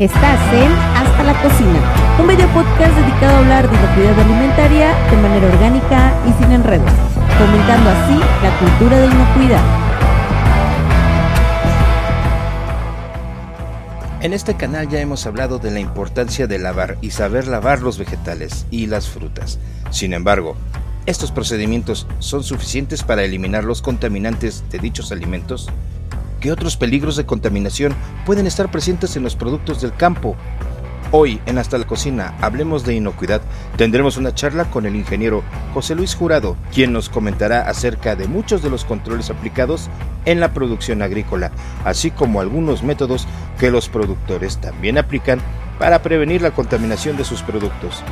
Estás en Hasta la Cocina, un video podcast dedicado a hablar de inocuidad alimentaria de manera orgánica y sin enredos, fomentando así la cultura de inocuidad. En este canal ya hemos hablado de la importancia de lavar y saber lavar los vegetales y las frutas. Sin embargo, ¿estos procedimientos son suficientes para eliminar los contaminantes de dichos alimentos? ¿Qué otros peligros de contaminación pueden estar presentes en los productos del campo? Hoy en Hasta la Cocina, hablemos de inocuidad, tendremos una charla con el ingeniero José Luis Jurado, quien nos comentará acerca de muchos de los controles aplicados en la producción agrícola, así como algunos métodos que los productores también aplican para prevenir la contaminación de sus productos.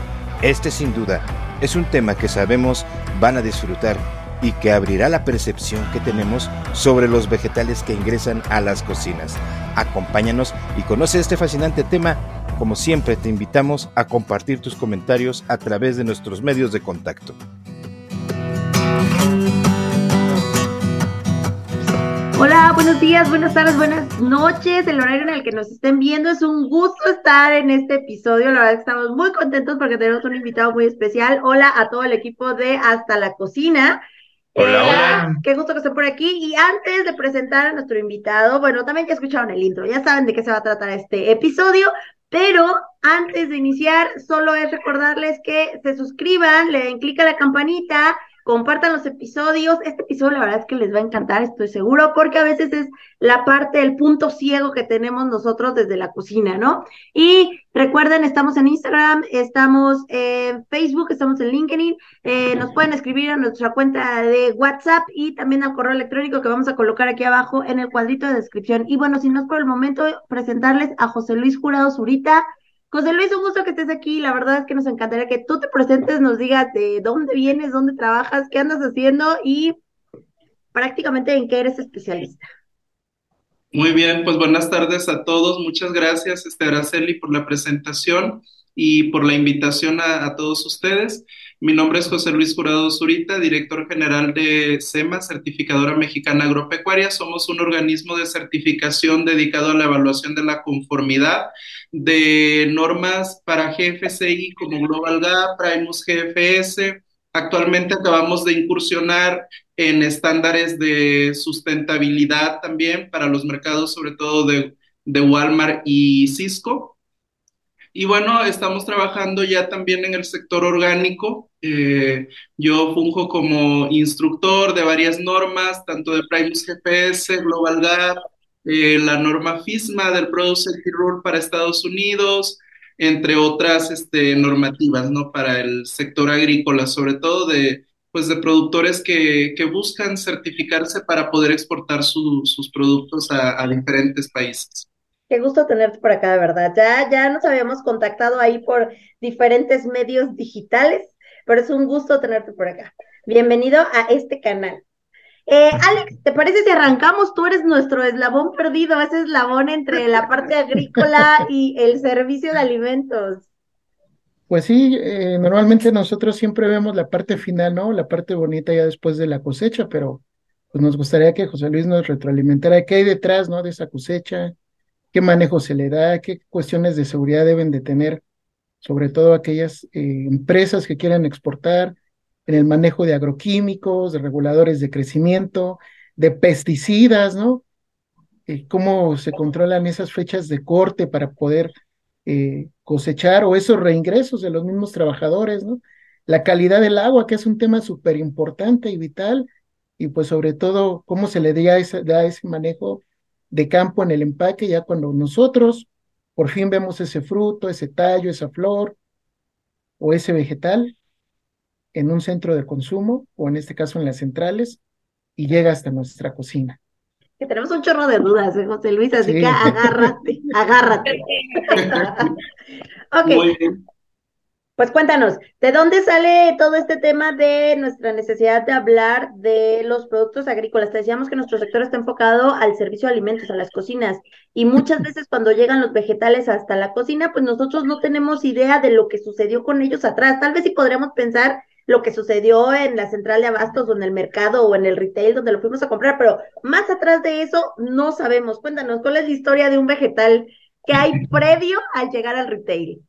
Este sin duda es un tema que sabemos van a disfrutar y que abrirá la percepción que tenemos sobre los vegetales que ingresan a las cocinas. Acompáñanos y conoce este fascinante tema. Como siempre, te invitamos a compartir tus comentarios a través de nuestros medios de contacto. Hola, buenos días, buenas tardes, buenas noches. El horario en el que nos estén viendo es un gusto estar en este episodio. La verdad que estamos muy contentos porque tenemos un invitado muy especial. Hola a todo el equipo de Hasta la Cocina. Hola, hola. Qué gusto que estén por aquí. Y antes de presentar a nuestro invitado, bueno, también ya escucharon el intro, ya saben de qué se va a tratar este episodio, pero antes de iniciar, solo es recordarles que se suscriban, le den clic a la campanita, compartan los episodios. Este episodio la verdad es que les va a encantar, estoy seguro, porque a veces es la parte, el punto ciego que tenemos nosotros desde la cocina, ¿no? Y recuerden, estamos en Instagram, estamos en Facebook, estamos en LinkedIn, eh, nos pueden escribir a nuestra cuenta de WhatsApp y también al correo electrónico que vamos a colocar aquí abajo en el cuadrito de descripción. Y bueno, si no es por el momento, presentarles a José Luis Jurado Zurita. José Luis, un gusto que estés aquí. La verdad es que nos encantaría que tú te presentes, nos digas de dónde vienes, dónde trabajas, qué andas haciendo y prácticamente en qué eres especialista. Muy bien, pues buenas tardes a todos. Muchas gracias, este, Araceli, por la presentación y por la invitación a, a todos ustedes. Mi nombre es José Luis Jurado Zurita, director general de SEMA, Certificadora Mexicana Agropecuaria. Somos un organismo de certificación dedicado a la evaluación de la conformidad de normas para GFCI como Global Gap, Primus GFS. Actualmente acabamos de incursionar en estándares de sustentabilidad también para los mercados, sobre todo de, de Walmart y Cisco. Y bueno, estamos trabajando ya también en el sector orgánico. Eh, yo funjo como instructor de varias normas, tanto de Primus GPS, Global Gap, eh, la norma FISMA del Product Rule para Estados Unidos, entre otras este, normativas, ¿no? Para el sector agrícola, sobre todo de, pues, de productores que, que buscan certificarse para poder exportar su- sus productos a diferentes países. Qué gusto tenerte por acá, de verdad. Ya, ya nos habíamos contactado ahí por diferentes medios digitales, pero es un gusto tenerte por acá. Bienvenido a este canal. Eh, Alex, ¿te parece si arrancamos? Tú eres nuestro eslabón perdido, ese eslabón entre la parte agrícola y el servicio de alimentos. Pues sí, eh, normalmente nosotros siempre vemos la parte final, ¿no? La parte bonita ya después de la cosecha, pero pues nos gustaría que José Luis nos retroalimentara qué hay detrás, ¿no? De esa cosecha, qué manejo se le da, qué cuestiones de seguridad deben de tener, sobre todo aquellas eh, empresas que quieran exportar en el manejo de agroquímicos, de reguladores de crecimiento, de pesticidas, ¿no? Eh, cómo se controlan esas fechas de corte para poder eh, cosechar o esos reingresos de los mismos trabajadores, ¿no? La calidad del agua, que es un tema súper importante y vital, y pues sobre todo cómo se le da ese, da ese manejo de campo en el empaque, ya cuando nosotros por fin vemos ese fruto, ese tallo, esa flor o ese vegetal en un centro de consumo, o en este caso en las centrales, y llega hasta nuestra cocina. Que tenemos un chorro de dudas, ¿eh, José Luis, así Sí. que agárrate, agárrate. Ok. Muy bien. Pues cuéntanos, ¿de dónde sale todo este tema de nuestra necesidad de hablar de los productos agrícolas? Te decíamos que nuestro sector está enfocado al servicio de alimentos, a las cocinas, y muchas veces cuando llegan los vegetales hasta la cocina, pues nosotros no tenemos idea de lo que sucedió con ellos atrás. Tal vez sí podríamos pensar lo que sucedió en la central de abastos o en el mercado o en el retail donde lo fuimos a comprar, pero más atrás de eso no sabemos. Cuéntanos, ¿cuál es la historia de un vegetal que hay previo al llegar al retail.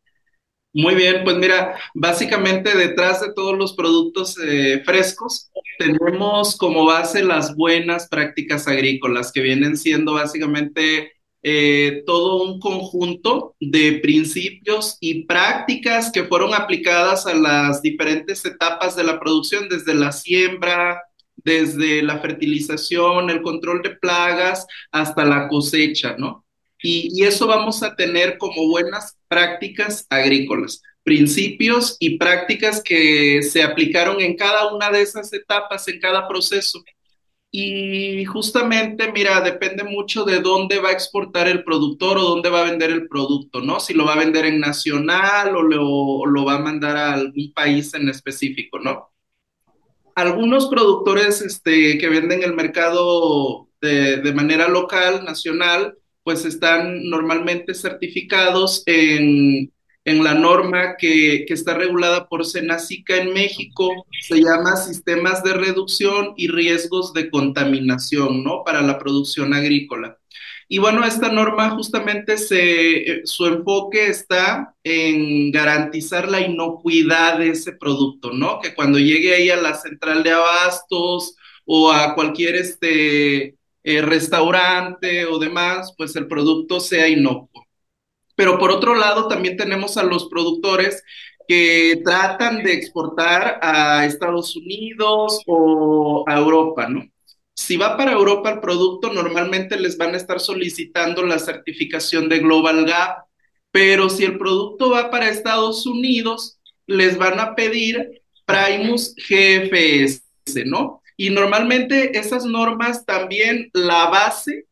Muy bien, pues mira, básicamente detrás de todos los productos eh, frescos tenemos como base las buenas prácticas agrícolas, que vienen siendo básicamente eh, todo un conjunto de principios y prácticas que fueron aplicadas a las diferentes etapas de la producción, desde la siembra, desde la fertilización, el control de plagas, hasta la cosecha, ¿no? Y, eso vamos a tener como buenas prácticas agrícolas, principios y prácticas que se aplicaron en cada una de esas etapas, en cada proceso. Y justamente, mira, depende mucho de dónde va a exportar el productor o dónde va a vender el producto, ¿no? Si lo va a vender en nacional o lo, lo va a mandar a algún país en específico, ¿no? Algunos productores este, que venden el mercado de, de manera local, nacional, pues están normalmente certificados en, la norma que, está regulada por Senacica en México, se llama Sistemas de Reducción y Riesgos de Contaminación, ¿no? Para la producción agrícola. Y bueno, esta norma justamente se, su enfoque está en garantizar la inocuidad de ese producto, ¿no? Que cuando llegue ahí a la central de abastos o a cualquier este, eh, restaurante o demás, pues el producto sea inocuo. Pero por otro lado, también tenemos a los productores que tratan de exportar a Estados Unidos o a Europa, ¿no? Si va para Europa el producto, normalmente les van a estar solicitando la certificación de Global Gap, pero si el producto va para Estados Unidos, les van a pedir Primus GFS, ¿no? Y normalmente esas normas también, la base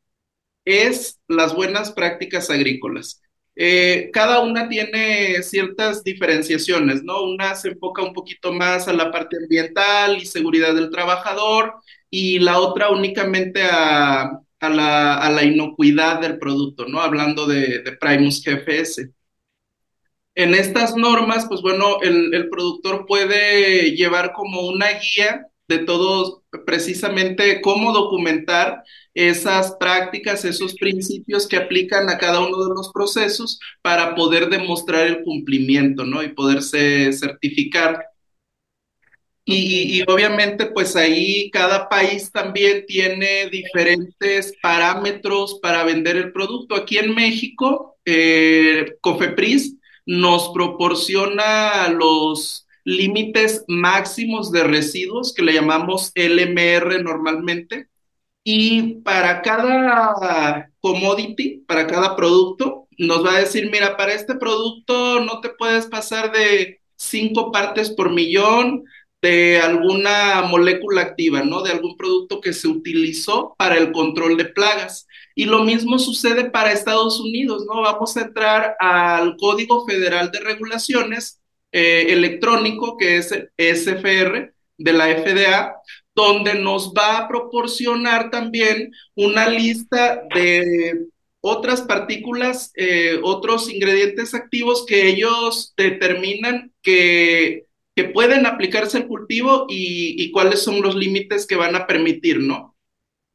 es las buenas prácticas agrícolas. Eh, cada una tiene ciertas diferenciaciones, ¿no? Una se enfoca un poquito más a la parte ambiental y seguridad del trabajador y la otra únicamente a, la, inocuidad del producto, ¿no? Hablando de, Primus GFS. En estas normas, pues bueno, el, el productor puede llevar como una guía de todos precisamente cómo documentar esas prácticas, esos principios que aplican a cada uno de los procesos para poder demostrar el cumplimiento, ¿no? Y poderse certificar. Y, obviamente, pues ahí cada país también tiene diferentes parámetros para vender el producto. Aquí en México, eh, Cofepris nos proporciona los límites máximos de residuos que le llamamos LMR normalmente. Y para cada commodity, para cada producto, nos va a decir, mira, para este producto no te puedes pasar de cinco partes por millón de alguna molécula activa, ¿no? De algún producto que se utilizó para el control de plagas. Y lo mismo sucede para Estados Unidos, ¿no? Vamos a entrar al Código Federal de Regulaciones eh, electrónico que es SFR de la FDA, donde nos va a proporcionar también una lista de otras partículas, eh, otros ingredientes activos que ellos determinan que, que pueden aplicarse al cultivo y, cuáles son los límites que van a permitir, ¿no?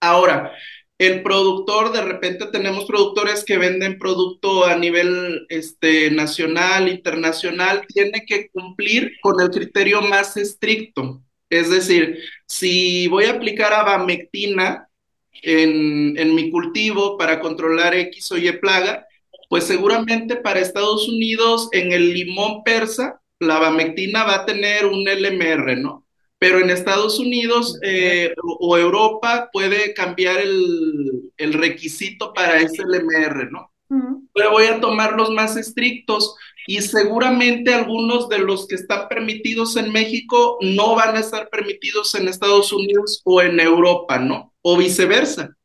Ahora, el productor, de repente tenemos productores que venden producto a nivel este, nacional, internacional, tiene que cumplir con el criterio más estricto. Es decir, si voy a aplicar abamectina en, en mi cultivo para controlar X o Y plaga, pues seguramente para Estados Unidos en el limón persa, la abamectina va a tener un LMR, ¿no? Pero en Estados Unidos eh, o, Europa puede cambiar el, requisito para ese LMR, ¿no? Pero voy a tomar los más estrictos y seguramente algunos de los que están permitidos en México no van a estar permitidos en Estados Unidos o en Europa, ¿no? O viceversa.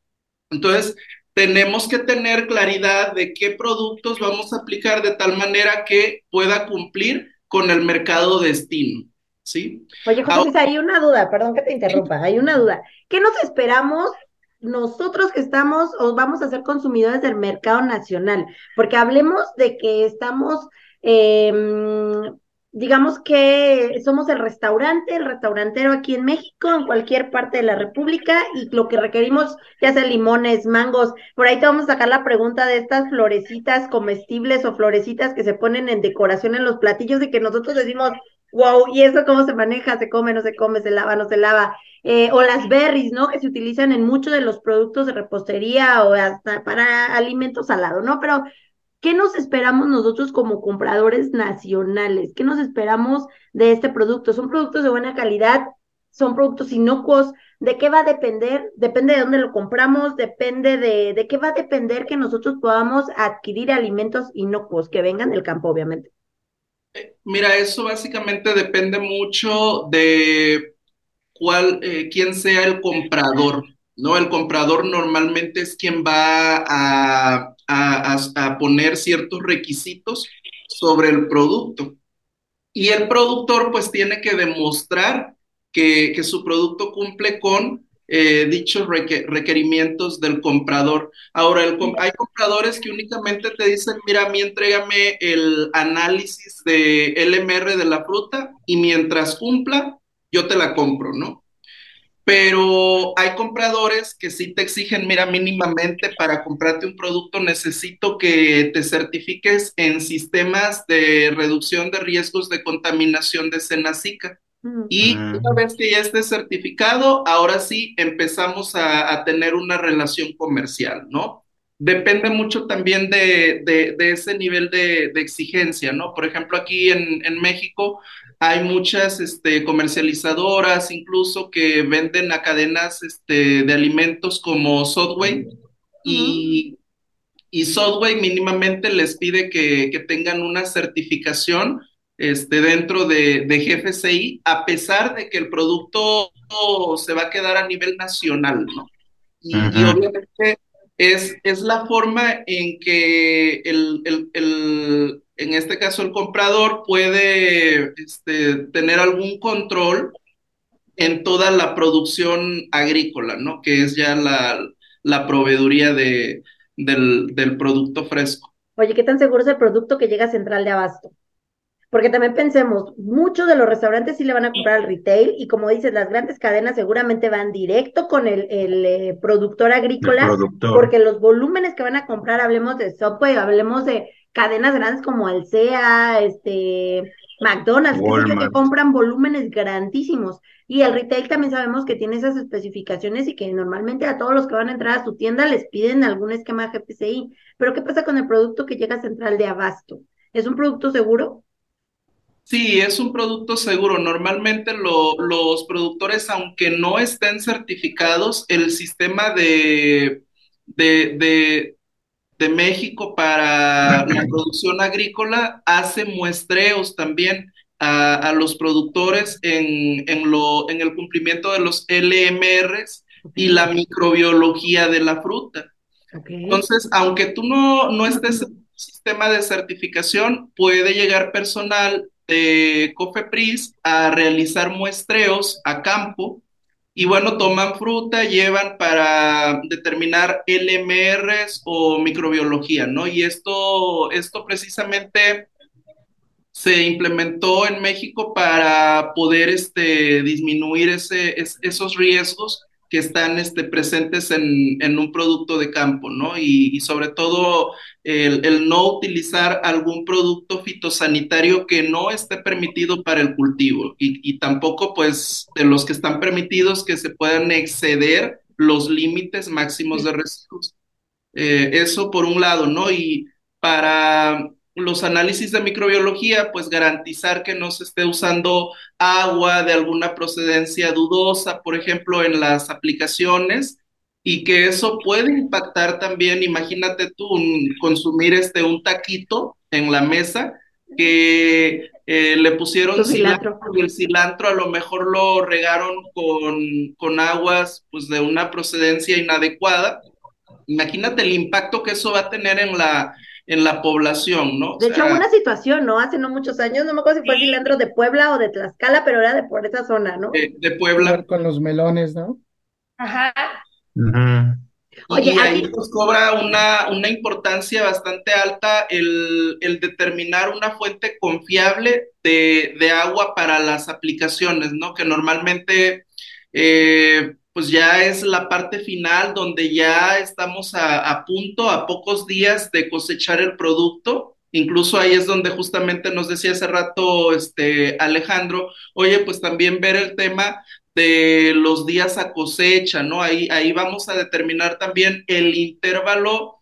Entonces, tenemos que tener claridad de qué productos vamos a aplicar de tal manera que pueda cumplir con el mercado destino. ¿Sí? Oye, José, hay una duda, perdón que te interrumpa, hay una duda. ¿Qué nos esperamos nosotros que estamos o vamos a ser consumidores del mercado nacional? Porque hablemos de que estamos em, digamos que somos el restaurante, el restaurantero aquí en México, en cualquier parte de la República, y lo que requerimos, ya sea limones, mangos, por ahí te vamos a sacar la pregunta de estas florecitas comestibles o florecitas que se ponen en decoración en los platillos y que nosotros decimos, wow, ¿y eso cómo se maneja? ¿Se come, no se come, se lava, no se lava? Eh, o las berries, ¿no? Que se utilizan en muchos de los productos de repostería o hasta para alimentos salados, ¿no? Pero ¿Qué nos esperamos nosotros como compradores nacionales? ¿Qué nos esperamos de este producto? ¿Son productos de buena calidad? ¿Son productos inocuos? ¿De qué va a depender? Depende de dónde lo compramos, depende de, de qué va a depender que nosotros podamos adquirir alimentos inocuos que vengan del campo, obviamente. Mira, eso básicamente depende mucho de cuál, eh, quién sea el comprador, ¿no? El comprador normalmente es quien va a, poner ciertos requisitos sobre el producto. Y el productor pues tiene que demostrar que, su producto cumple con eh, dichos requerimientos del comprador. Ahora, hay compradores que únicamente te dicen, mira, a mí entrégame el análisis de LMR de la fruta y mientras cumpla, yo te la compro, ¿no? pero hay compradores que sí te exigen, mira, mínimamente para comprarte un producto necesito que te certifiques en sistemas de reducción de riesgos de contaminación de Senacica. Y mm. una vez que ya esté certificado, ahora sí empezamos a, tener una relación comercial, ¿no? Depende mucho también de, ese nivel de, exigencia, ¿no? Por ejemplo, aquí en, en México hay muchas este, comercializadoras incluso que venden a cadenas este, de alimentos como Subway y, y Subway mínimamente les pide que, tengan una certificación este, dentro de, de, GFCI, a pesar de que el producto se va a quedar a nivel nacional, ¿no? Y, obviamente es, es, la forma en que el, en este caso el comprador puede este, tener algún control en toda la producción agrícola, ¿no? Que es ya la, la proveeduría de, del, del, producto fresco. Oye, ¿qué tan seguro es el producto que llega a Central de Abasto? Porque también pensemos, muchos de los restaurantes sí le van a comprar al retail y como dices, las grandes cadenas seguramente van directo con el, el eh, productor agrícola, porque los volúmenes que van a comprar, hablemos de Subway, hablemos de cadenas grandes como Alsea, este, McDonald's, que compran volúmenes grandísimos. Y el retail también sabemos que tiene esas especificaciones y que normalmente a todos los que van a entrar a su tienda les piden algún esquema GPCI. Pero ¿qué pasa con el producto que llega a Central de Abasto? ¿Es un producto seguro? Sí, es un producto seguro. Normalmente los productores, aunque no estén certificados, el sistema de, de, de México para la producción agrícola hace muestreos también a, los productores en, en, lo, en el cumplimiento de los LMRs y la microbiología de la fruta. Entonces, aunque tú no, no estés en un sistema de certificación, puede llegar personal de COFEPRIS a realizar muestreos a campo y bueno, toman fruta, llevan para determinar LMRs o microbiología, ¿no? Y esto, esto precisamente se implementó en México para poder este, disminuir ese, esos riesgos que están este, presentes en, en, un producto de campo, ¿no? Y, y sobre todo el, el, no utilizar algún producto fitosanitario que no esté permitido para el cultivo y, y tampoco pues de los que están permitidos que se puedan exceder los límites máximos de residuos. Eh, eso por un lado, ¿no? Y para los análisis de microbiología, pues garantizar que no se esté usando agua de alguna procedencia dudosa, por ejemplo, en las aplicaciones, y que eso puede impactar también, imagínate tú, consumir este, un taquito en la mesa que eh, le pusieron cilantro. y el cilantro a lo mejor lo regaron con, con aguas pues, de una procedencia inadecuada. Imagínate el impacto que eso va a tener en la, en la población, ¿no? De hecho, una situación, ¿no? Hace no muchos años, no me acuerdo si fue el cilantro de Puebla o de Tlaxcala, pero era de por esa zona, ¿no? De, Puebla. Con los melones, ¿no? Ajá. y ahí nos cobra una, una importancia bastante alta el, el, determinar una fuente confiable de, de, agua para las aplicaciones, ¿no? Que normalmente eh, pues ya es la parte final donde ya estamos a, punto, a pocos días de cosechar el producto. Incluso ahí es donde justamente nos decía hace rato este Alejandro, oye, pues también ver el tema de los días a cosecha, ¿no? Ahí, ahí vamos a determinar también el intervalo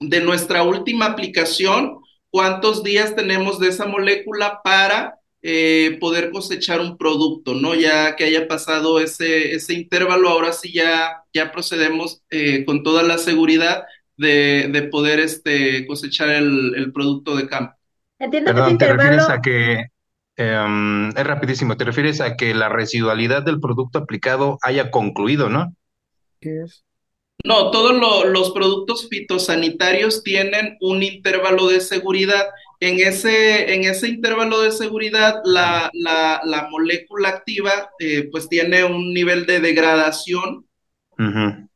de nuestra última aplicación, cuántos días tenemos de esa molécula para eh, poder cosechar un producto, ¿no? Ya que haya pasado ese, ese intervalo, ahora sí ya, ya procedemos eh, con toda la seguridad de, de poder este, cosechar el, el, producto de campo. Entiendo Perdón, que ¿te refieres a que Um, es rapidísimo, te refieres a que la residualidad del producto aplicado haya concluido, ¿no? ¿Qué es? No, todos lo, los productos fitosanitarios tienen un intervalo de seguridad. En ese, en ese intervalo de seguridad, la, la, la molécula activa eh, pues tiene un nivel de degradación uh -huh.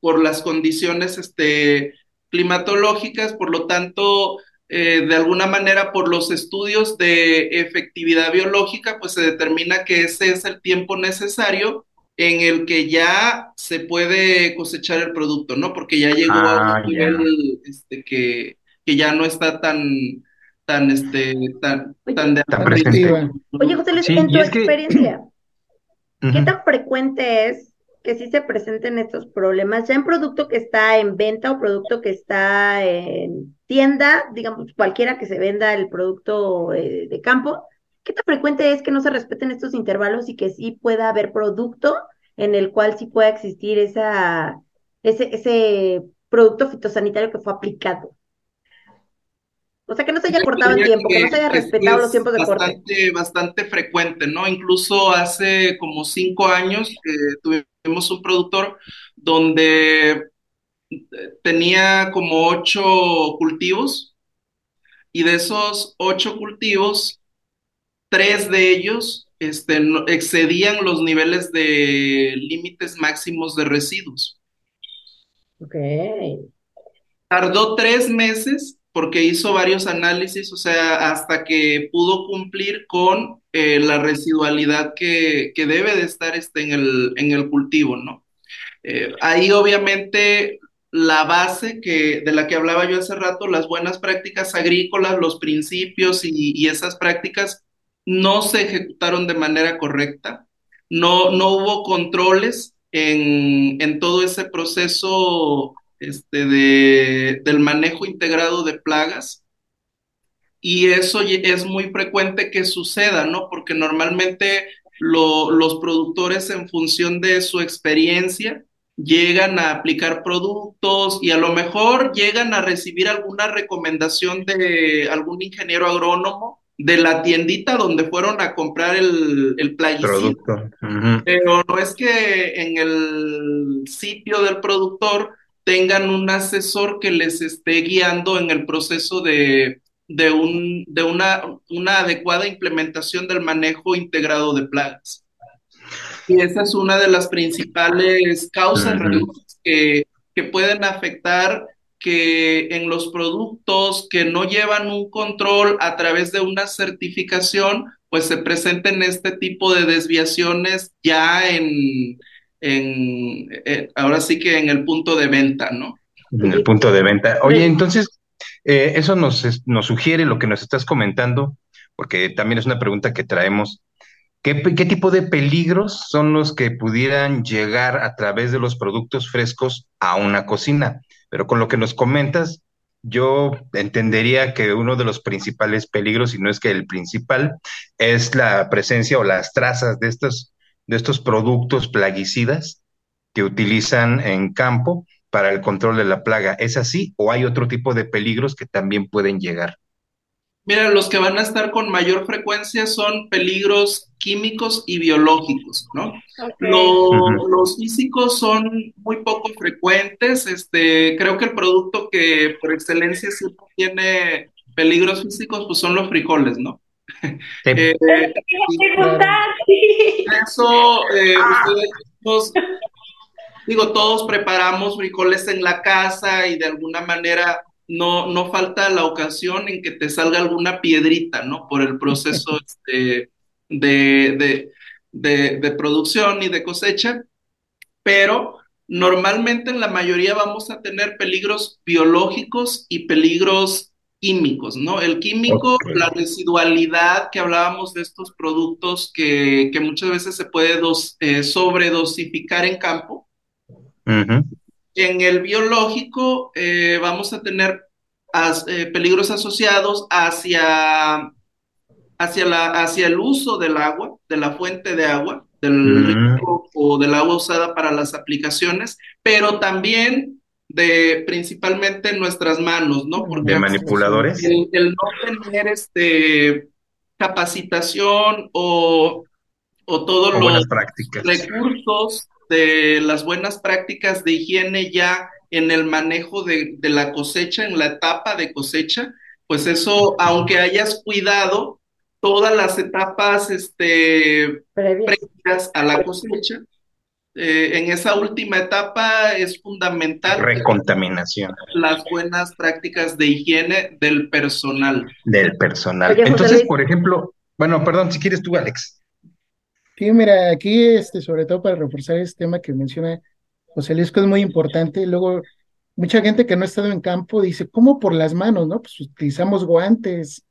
por las condiciones este, climatológicas, por lo tanto, eh, de alguna manera por los estudios de efectividad biológica, pues se determina que ese es el tiempo necesario en el que ya se puede cosechar el producto, ¿no? Porque ya llegó ah, a un nivel este, que, que, ya no está tan, tan, este, tan, tan de tan Oye, José Luis, sí, en tu experiencia, que... ¿qué tan frecuente es que sí se presenten estos problemas, ya en producto que está en venta o producto que está en tienda, digamos, cualquiera que se venda el producto eh, de campo, ¿qué tan frecuente es que no se respeten estos intervalos y que sí pueda haber producto en el cual sí pueda existir esa, ese, ese producto fitosanitario que fue aplicado? O sea, que no se haya cortado el tiempo, que, que no se haya respetado los tiempos de bastante, corte. Bastante frecuente, ¿no? Incluso hace como cinco años eh, tuvimos un productor donde tenía como ocho cultivos y de esos ocho cultivos, tres de ellos este, excedían los niveles de límites máximos de residuos. Ok. Tardó tres meses porque hizo varios análisis, o sea, hasta que pudo cumplir con eh, la residualidad que, que, debe de estar este, en, el, en el cultivo, ¿no? Eh, ahí obviamente la base que, de la que hablaba yo hace rato, las buenas prácticas agrícolas, los principios y, y esas prácticas no se ejecutaron de manera correcta, no, no hubo controles en, en todo ese proceso este, de, del manejo integrado de plagas. Y eso es muy frecuente que suceda, ¿no? Porque normalmente lo, los productores en función de su experiencia llegan a aplicar productos y a lo mejor llegan a recibir alguna recomendación de algún ingeniero agrónomo de la tiendita donde fueron a comprar el, el plaguicida. Uh -huh. Pero no es que en el sitio del productor tengan un asesor que les esté guiando en el proceso de, de, un, de una, una adecuada implementación del manejo integrado de plagas. Y esa es una de las principales causas uh -huh. que, que pueden afectar que en los productos que no llevan un control a través de una certificación, pues se presenten este tipo de desviaciones ya en, en eh, ahora sí que en el punto de venta, ¿no? En el punto de venta. Oye, entonces, eh, eso nos, nos sugiere lo que nos estás comentando, porque también es una pregunta que traemos. ¿Qué, ¿Qué, tipo de peligros son los que pudieran llegar a través de los productos frescos a una cocina? Pero con lo que nos comentas, yo entendería que uno de los principales peligros, y no es que el principal, es la presencia o las trazas de estos, de estos productos plaguicidas que utilizan en campo para el control de la plaga. ¿Es así o hay otro tipo de peligros que también pueden llegar? Mira, los que van a estar con mayor frecuencia son peligros químicos y biológicos, ¿no? Okay. Lo, uh -huh. Los físicos son muy poco frecuentes. Este, creo que el producto que por excelencia siempre tiene peligros físicos, pues son los frijoles, ¿no? Eh, eso, eh, ustedes digo, todos preparamos frijoles en la casa y de alguna manera no, no falta la ocasión en que te salga alguna piedrita, ¿no? Por el proceso este, de, de, de, producción y de cosecha, pero normalmente en la mayoría vamos a tener peligros biológicos y peligros químicos, ¿no? El químico, la residualidad que hablábamos de estos productos que, que muchas veces se puede dos, eh, sobredosificar en campo. En el biológico eh, vamos a tener as, eh, peligros asociados hacia, hacia, la, hacia el uso del agua, de la fuente de agua, del mm. o del agua usada para las aplicaciones, pero también de principalmente nuestras manos, ¿no? Porque de manipuladores. El, no tener este capacitación o, o todos los recursos de las buenas prácticas de higiene ya en el manejo de, de, la cosecha, en la etapa de cosecha, pues eso, aunque hayas cuidado todas las etapas este, previas a la cosecha, eh, en esa última etapa es fundamental. Recontaminación. Las buenas prácticas de higiene del personal. Del personal. Entonces, por ejemplo, bueno, perdón, si quieres tú, Alex. Sí, mira, aquí, este, sobre todo para reforzar este tema que menciona José Luis, que es muy importante. Luego, mucha gente que no ha estado en campo dice, ¿cómo por las manos? ¿No? Pues utilizamos guantes.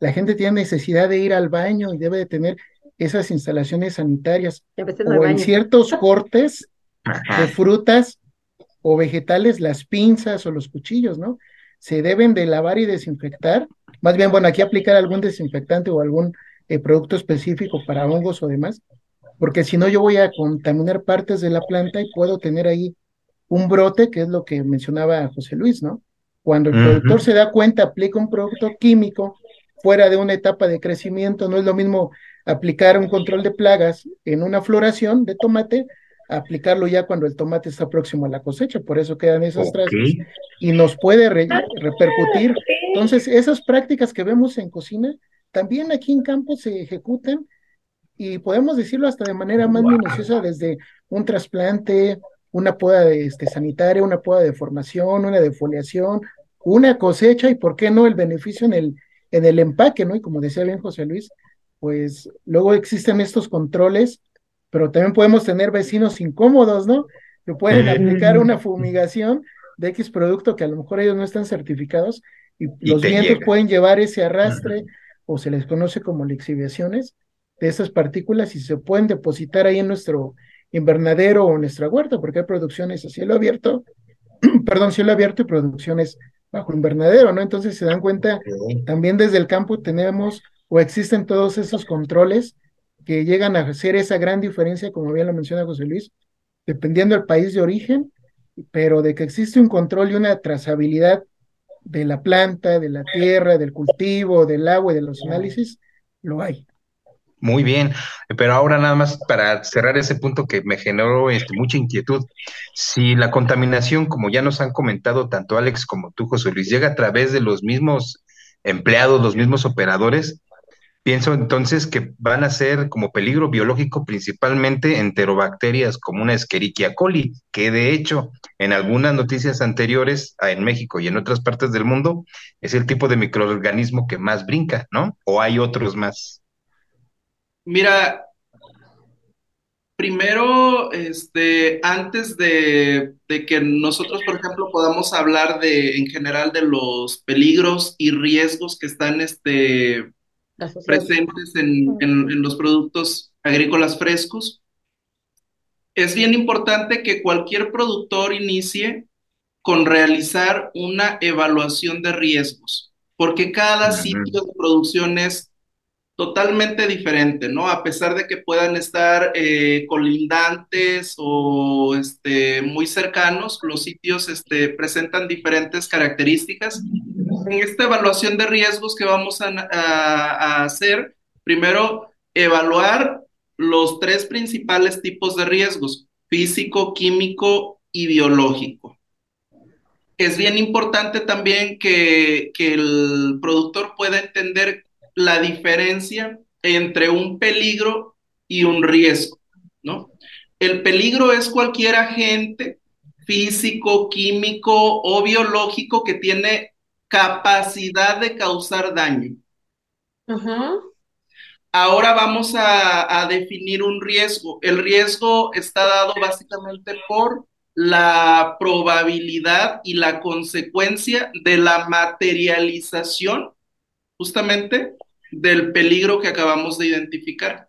La gente tiene necesidad de ir al baño y debe de tener esas instalaciones sanitarias o en ciertos cortes de frutas o vegetales, las pinzas o los cuchillos, ¿no? Se deben de lavar y desinfectar. Más bien, bueno, aquí aplicar algún desinfectante o algún eh, producto específico para hongos o demás, porque si no yo voy a contaminar partes de la planta y puedo tener ahí un brote, que es lo que mencionaba José Luis, ¿no? Cuando el productor se da cuenta, aplica un producto químico fuera de una etapa de crecimiento, no es lo mismo aplicar un control de plagas en una floración de tomate, aplicarlo ya cuando el tomate está próximo a la cosecha, por eso quedan esas okay. y nos puede repercutir. Entonces, esas prácticas que vemos en cocina, también aquí en campo se ejecutan y podemos decirlo hasta de manera más minuciosa desde un trasplante, una poda de, este, sanitaria, una poda de formación, una defoliación, una cosecha y por qué no el beneficio en el, en el empaque, ¿no? Y como decía bien José Luis, pues luego existen estos controles, pero también podemos tener vecinos incómodos, ¿no? Que pueden aplicar una fumigación de X producto que a lo mejor ellos no están certificados y, los vientos pueden llevar ese arrastre o se les conoce como lixiviaciones de esas partículas y se pueden depositar ahí en nuestro invernadero o nuestra huerta, porque hay producciones a cielo abierto, perdón, cielo abierto y producciones bajo invernadero, ¿no? Entonces se dan cuenta, también desde el campo tenemos o existen todos esos controles que llegan a hacer esa gran diferencia, como bien lo menciona José Luis, dependiendo del país de origen, pero de que existe un control y una trazabilidad de la planta, de la tierra, del cultivo, del agua y de los análisis, lo hay. Muy bien, pero ahora nada más para cerrar ese punto que me generó este, mucha inquietud. Si la contaminación, como ya nos han comentado tanto Alex como tú, José Luis, llega a través de los mismos empleados, los mismos operadores, Pienso entonces que van a ser como peligro biológico principalmente enterobacterias como una Escherichia coli, que de hecho en algunas noticias anteriores ah, en México y en otras partes del mundo es el tipo de microorganismo que más brinca, ¿no? ¿O hay otros más? Mira, primero, este, antes de, de, que nosotros, por ejemplo, podamos hablar de, en general, de los peligros y riesgos que están, este, presentes en, en, los productos agrícolas frescos. Es bien importante que cualquier productor inicie con realizar una evaluación de riesgos, porque cada sitio de producción es totalmente diferente, ¿no? A pesar de que puedan estar eh, colindantes o este, muy cercanos, los sitios este, presentan diferentes características. En esta evaluación de riesgos que vamos a, a hacer, primero, evaluar los tres principales tipos de riesgos, físico, químico y biológico. Es bien importante también que, que el productor pueda entender la diferencia entre un peligro y un riesgo, ¿no? El peligro es cualquier agente físico, químico o biológico que tiene capacidad de causar daño. Ahora vamos a, a, definir un riesgo. El riesgo está dado básicamente por la probabilidad y la consecuencia de la materialización justamente del peligro que acabamos de identificar.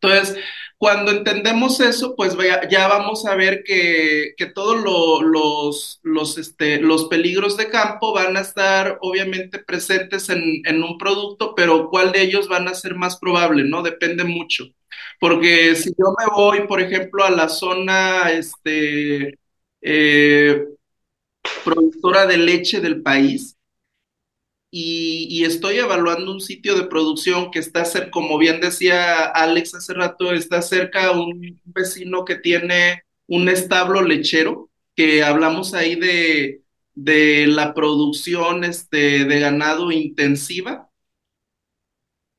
Entonces, cuando entendemos eso, pues ya vamos a ver que, que todos los, los, este, los peligros de campo van a estar obviamente presentes en, en, un producto, pero cuál de ellos van a ser más probable, ¿no? Depende mucho. Porque si yo me voy, por ejemplo, a la zona este, eh, productora de leche del país, y, estoy evaluando un sitio de producción que está cerca, como bien decía Alex hace rato, está cerca un vecino que tiene un establo lechero, que hablamos ahí de, de la producción este, de ganado intensiva,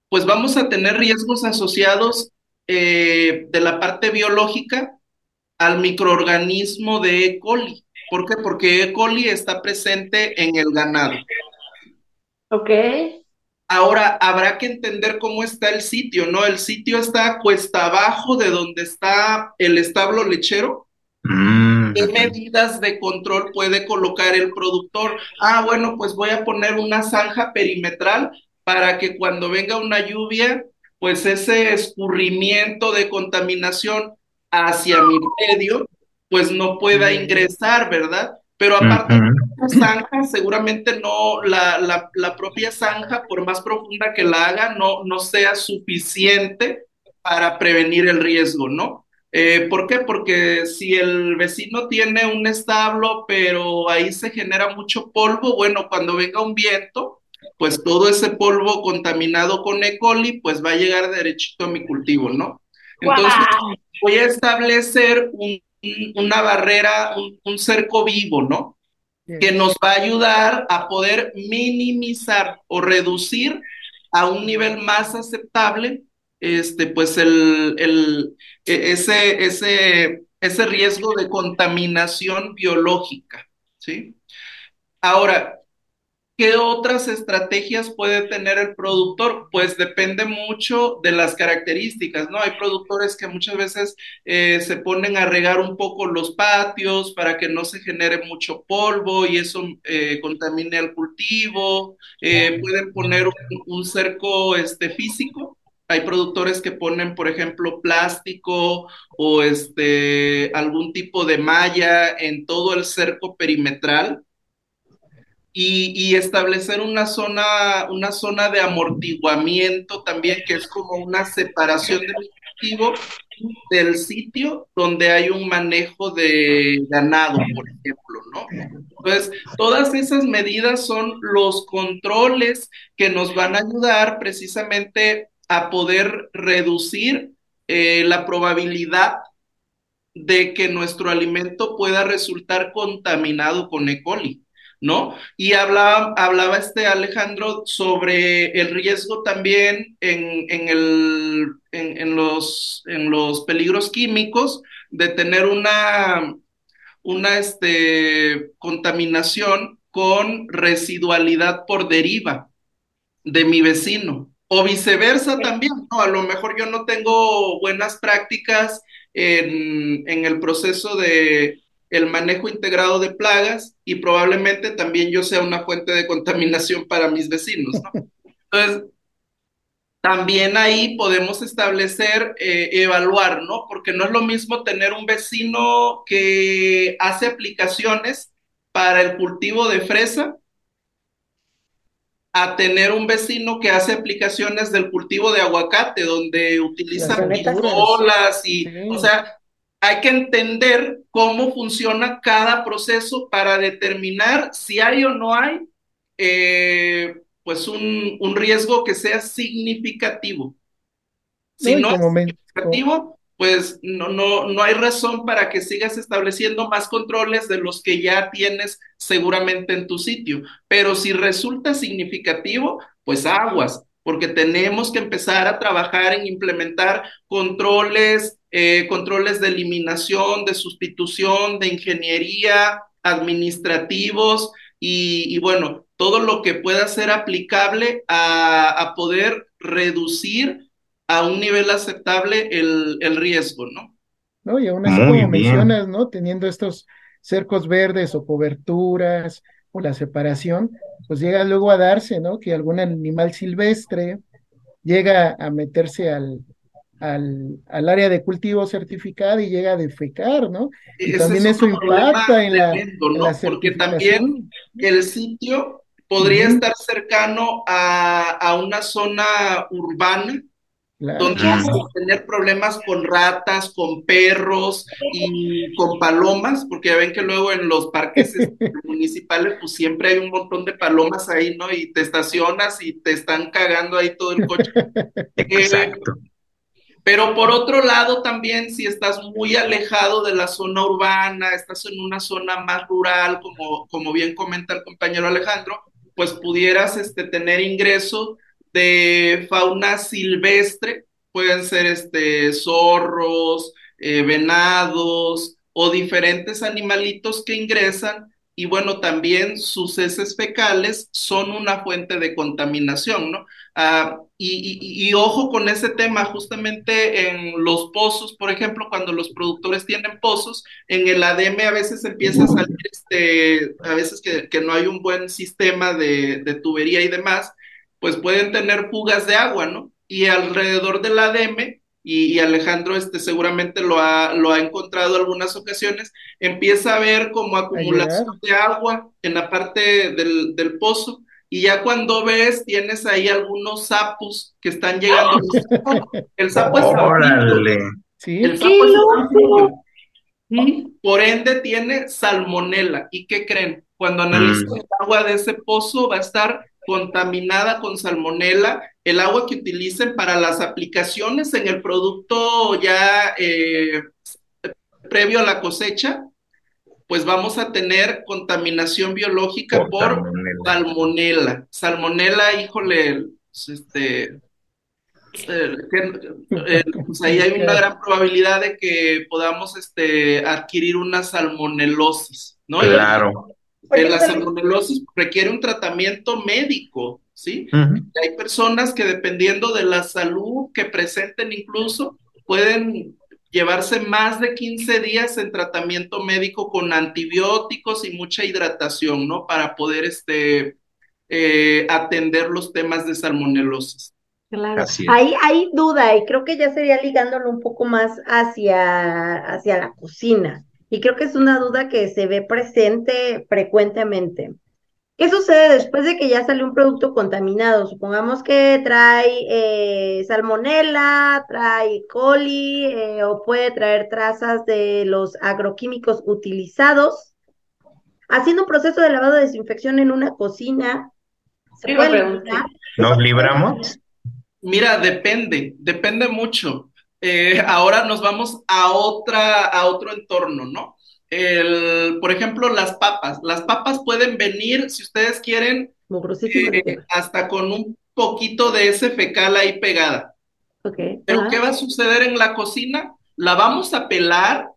pues vamos a tener riesgos asociados eh, de la parte biológica al microorganismo de E. coli. ¿Por qué? Porque E. coli está presente en el ganado. Ok. Ahora, habrá que entender cómo está el sitio, ¿no? El sitio está cuesta abajo de donde está el establo lechero. Mm, ¿Qué medidas de control puede colocar el productor? Ah, bueno, pues voy a poner una zanja perimetral para que cuando venga una lluvia, pues ese escurrimiento de contaminación hacia mi medio, pues no pueda mm. ingresar, ¿verdad? Pero aparte zanja, seguramente no, la, la, la, propia zanja, por más profunda que la haga, no, no sea suficiente para prevenir el riesgo, ¿no? Eh, ¿Por qué? Porque si el vecino tiene un establo, pero ahí se genera mucho polvo, bueno, cuando venga un viento, pues todo ese polvo contaminado con E. coli, pues va a llegar derechito a mi cultivo, ¿no? Entonces, voy a establecer un una barrera, un, cerco vivo, ¿no? Que nos va a ayudar a poder minimizar o reducir a un nivel más aceptable, este, pues el, el, e, ese, ese, ese riesgo de contaminación biológica, ¿sí? Ahora, ¿Qué otras estrategias puede tener el productor? Pues depende mucho de las características, ¿no? Hay productores que muchas veces eh, se ponen a regar un poco los patios para que no se genere mucho polvo y eso eh, contamine el cultivo. Eh, pueden poner un, un, cerco este, físico. Hay productores que ponen, por ejemplo, plástico o este, algún tipo de malla en todo el cerco perimetral y, establecer una zona, una zona de amortiguamiento también, que es como una separación del del sitio donde hay un manejo de ganado, por ejemplo, ¿no? Entonces, todas esas medidas son los controles que nos van a ayudar precisamente a poder reducir eh, la probabilidad de que nuestro alimento pueda resultar contaminado con E. coli. ¿No? Y hablaba, hablaba este Alejandro sobre el riesgo también en, en, el, en, los, en los peligros químicos de tener una, una este, contaminación con residualidad por deriva de mi vecino. O viceversa también, ¿no? A lo mejor yo no tengo buenas prácticas en, en el proceso de, el manejo integrado de plagas y probablemente también yo sea una fuente de contaminación para mis vecinos. ¿no? Entonces, también ahí podemos establecer, eh, evaluar, ¿no? Porque no es lo mismo tener un vecino que hace aplicaciones para el cultivo de fresa a tener un vecino que hace aplicaciones del cultivo de aguacate, donde utilizan pistolas y, o sea, hay que entender cómo funciona cada proceso para determinar si hay o no hay eh, pues un, un, riesgo que sea significativo. Si no, es significativo, pues no, no, no hay razón para que sigas estableciendo más controles de los que ya tienes seguramente en tu sitio. Pero si resulta significativo, pues aguas, porque tenemos que empezar a trabajar en implementar controles eh, controles de eliminación, de sustitución, de ingeniería, administrativos y, bueno, todo lo que pueda ser aplicable a, poder reducir a un nivel aceptable el, riesgo, ¿no? No, y aún así, como mencionas, ¿no? Teniendo estos cercos verdes o coberturas o la separación, pues llega luego a darse, ¿no? Que algún animal silvestre llega a meterse al, al, al, área de cultivo certificada y llega a defecar, ¿no? Y también eso impacta en la, Porque también el sitio podría estar cercano a, a, una zona urbana donde vamos a tener problemas con ratas, con perros y con palomas, porque ya ven que luego en los parques este, municipales pues siempre hay un montón de palomas ahí, ¿no? Y te estacionas y te están cagando ahí todo el coche. Exacto. Pero por otro lado, también si estás muy alejado de la zona urbana, estás en una zona más rural, como, como bien comenta el compañero Alejandro, pues pudieras este, tener ingreso de fauna silvestre, pueden ser este, zorros, eh, venados o diferentes animalitos que ingresan y bueno, también sus heces fecales son una fuente de contaminación, ¿no? Ah, y, ojo con ese tema, justamente en los pozos, por ejemplo, cuando los productores tienen pozos, en el ADM a veces empieza a salir, este, a veces que, no hay un buen sistema de, de, tubería y demás, pues pueden tener fugas de agua, ¿no? Y alrededor del ADM y, Alejandro este, seguramente lo ha, lo ha encontrado algunas ocasiones, empieza a ver como acumulación de agua en la parte del, del, pozo y ya cuando ves tienes ahí algunos sapos que están llegando. El sapo es ¿Sí? El sapo es y por ende tiene salmonela. ¿Y qué creen? Cuando analizan mm. el agua de ese pozo va a estar contaminada con salmonela, el agua que utilicen para las aplicaciones en el producto ya eh, previo a la cosecha, pues vamos a tener contaminación biológica por, salmonela. Salmonela, híjole, este, eh, eh, pues ahí hay una gran probabilidad de que podamos este, adquirir una salmonelosis, ¿no? Claro la salmonelosis requiere un tratamiento médico, ¿sí? Hay personas que dependiendo de la salud que presenten incluso, pueden llevarse más de 15 días en tratamiento médico con antibióticos y mucha hidratación, ¿no? Para poder este, eh, atender los temas de salmonelosis. Claro, ahí hay duda y creo que ya sería ligándolo un poco más hacia, hacia la cocina. Y creo que es una duda que se ve presente frecuentemente. ¿Qué sucede después de que ya sale un producto contaminado? Supongamos que trae eh, salmonela, trae coli eh, o puede traer trazas de los agroquímicos utilizados. Haciendo un proceso de lavado de desinfección en una cocina, ¿se puede ¿Nos libramos? Mira, depende, depende mucho. Eh, ahora nos vamos a otra, a otro entorno, ¿no? El, por ejemplo, las papas. Las papas pueden venir, si ustedes quieren, eh, hasta con un poquito de ese fecal ahí pegada. Pero ¿qué va a suceder en la cocina? La vamos a pelar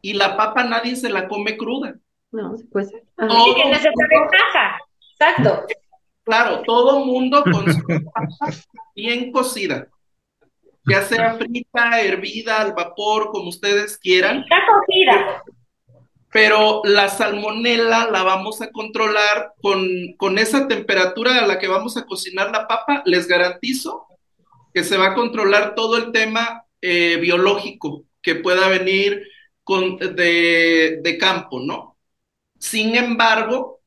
y la papa nadie se la come cruda. No, puede ser. Y que ventaja. Exacto. Claro, todo mundo con su papa bien cocida ya sea frita, hervida, al vapor, como ustedes quieran. Está cocida. Pero la salmonela la vamos a controlar con, con esa temperatura a la que vamos a cocinar la papa. Les garantizo que se va a controlar todo el tema eh, biológico que pueda venir con, de, de campo, ¿no? Sin embargo,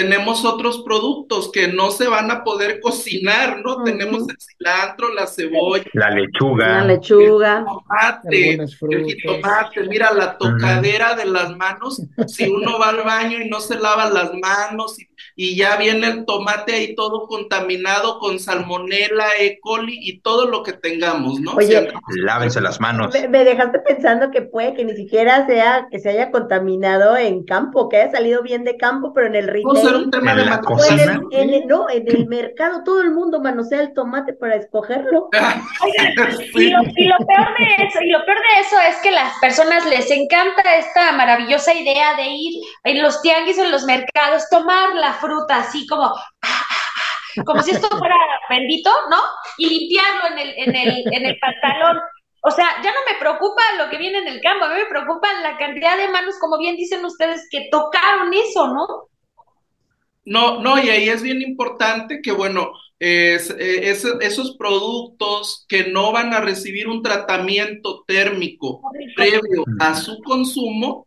tenemos otros productos que no se van a poder cocinar, ¿no? Tenemos el cilantro, la cebolla, la lechuga, la lechuga, el tomate, el jitomate, mira la tocadera de las manos, si uno va al baño y no se lava las manos, y ya viene el tomate ahí todo contaminado con salmonela, E. coli y todo lo que tengamos, ¿no? Oye, Lávense las manos. Me, me dejaste pensando que puede que ni siquiera sea que se haya contaminado en campo, que haya salido bien de campo, pero en el Vamos un tema En de en el, no, en el mercado todo el mundo manosea el tomate para escogerlo. Y Sí. lo, y lo peor de eso, y lo peor de eso es que las personas les encanta esta maravillosa idea de ir en los tianguis o en los mercados, tomar la fruta así como, como si esto fuera bendito, ¿no? Y limpiarlo en el, en el, en el pantalón. O sea, ya no me preocupa lo que viene en el campo, a mí me preocupa la cantidad de manos, como bien dicen ustedes, que tocaron eso, ¿no? No, no, y ahí es bien importante que, bueno, es- eh, es- esos productos que no van a recibir un tratamiento térmico previo a su consumo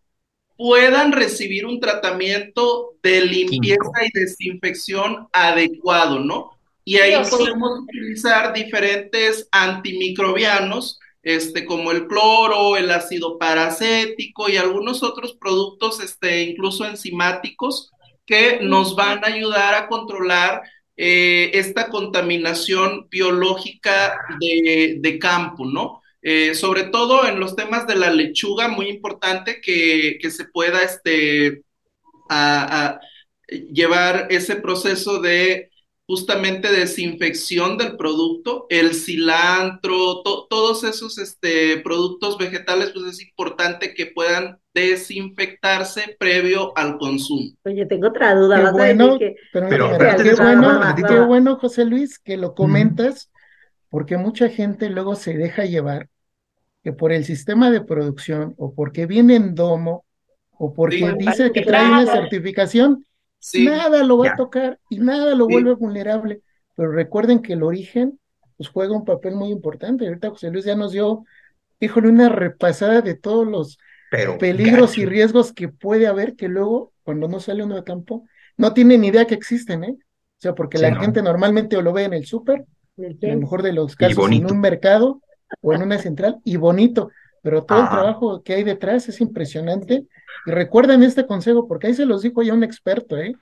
puedan recibir un tratamiento de limpieza y desinfección adecuado, ¿no? Y ahí podemos utilizar diferentes antimicrobianos, este, como el cloro, el ácido paracético y algunos otros productos, este, incluso enzimáticos, que nos van a ayudar a controlar eh, esta contaminación biológica de, de campo, ¿no? Eh, sobre todo en los temas de la lechuga, muy importante que, que se pueda este, a, a llevar ese proceso de justamente desinfección del producto, el cilantro, to- todos esos este, productos vegetales, pues es importante que puedan desinfectarse previo al consumo. Oye, tengo otra duda, Qué bueno, que pero, Pero, mira, pero qué antes bueno, José Luis, que lo comentas, porque mucha gente luego se deja llevar que por el sistema de producción o porque viene en domo o porque Sí. dice que trae una certificación, Sí, nada lo va Ya. a tocar y nada lo Sí. vuelve vulnerable. Pero recuerden que el origen pues juega un papel muy importante. Ahorita José Luis ya nos dio, híjole, una repasada de todos los Pero peligros y riesgos que puede haber que luego, cuando no sale uno de campo, no tienen ni idea que existen, ¿eh? O sea, porque Sí, la no. gente normalmente o lo ve en el súper, en el mejor de los casos en un mercado o en una central, y bonito, pero todo el trabajo que hay detrás es impresionante. Y recuerden este consejo, porque ahí se los dijo ya un experto, ¿eh?